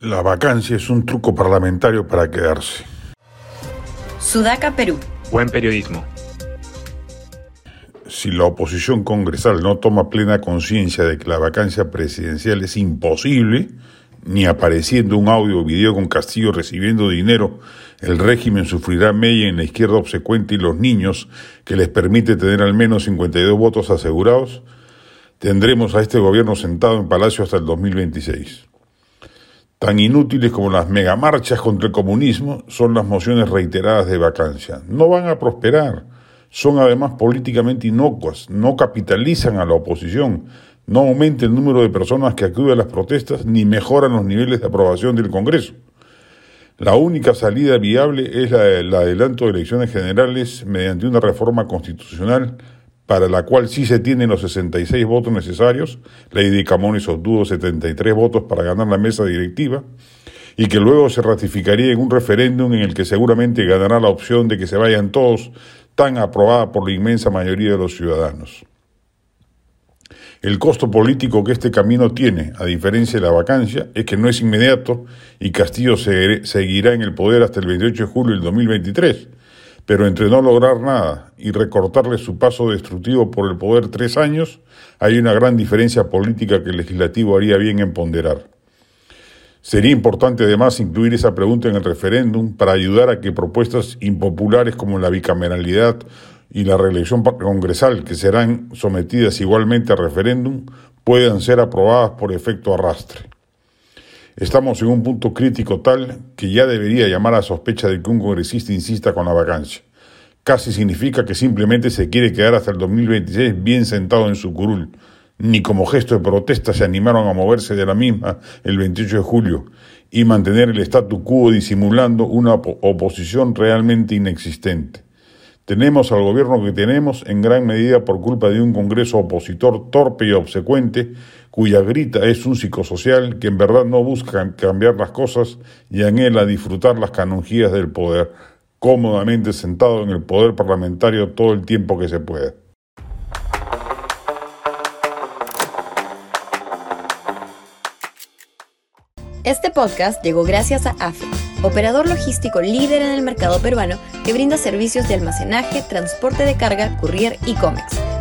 La vacancia es un truco parlamentario para quedarse. Sudaca, Perú. Buen periodismo. Si la oposición congresal no toma plena conciencia de que la vacancia presidencial es imposible, ni apareciendo un audio o video con Castillo recibiendo dinero, el régimen sufrirá mella en la izquierda obsecuente y los niños, que les permite tener al menos 52 votos asegurados, tendremos a este gobierno sentado en Palacio hasta el 2026. Tan inútiles como las megamarchas contra el comunismo son las mociones reiteradas de vacancia. No van a prosperar. Son además políticamente inocuas, no capitalizan a la oposición, no aumenta el número de personas que acuden a las protestas ni mejoran los niveles de aprobación del Congreso. La única salida viable es la del adelanto de elecciones generales mediante una reforma constitucional para la cual sí se tienen los 66 votos necesarios, Lady Camones obtuvo 73 votos para ganar la mesa directiva, y que luego se ratificaría en un referéndum en el que seguramente ganará la opción de que se vayan todos, tan aprobada por la inmensa mayoría de los ciudadanos. El costo político que este camino tiene, a diferencia de la vacancia, es que no es inmediato y Castillo seguirá en el poder hasta el 28 de julio del 2023 pero entre no lograr nada y recortarle su paso destructivo por el poder tres años, hay una gran diferencia política que el legislativo haría bien en ponderar. Sería importante además incluir esa pregunta en el referéndum para ayudar a que propuestas impopulares como la bicameralidad y la reelección congresal, que serán sometidas igualmente a referéndum, puedan ser aprobadas por efecto arrastre. Estamos en un punto crítico tal que ya debería llamar a sospecha de que un congresista insista con la vacancia. Casi significa que simplemente se quiere quedar hasta el 2026 bien sentado en su curul. Ni como gesto de protesta se animaron a moverse de la misma el 28 de julio y mantener el statu quo disimulando una oposición realmente inexistente. Tenemos al gobierno que tenemos en gran medida por culpa de un Congreso opositor torpe y obsecuente, cuya grita es un psicosocial que en verdad no busca cambiar las cosas y anhela disfrutar las canonjías del poder, cómodamente sentado en el poder parlamentario todo el tiempo que se pueda. Este podcast llegó gracias a AFE, operador logístico líder en el mercado peruano que brinda servicios de almacenaje, transporte de carga, courier y cómics.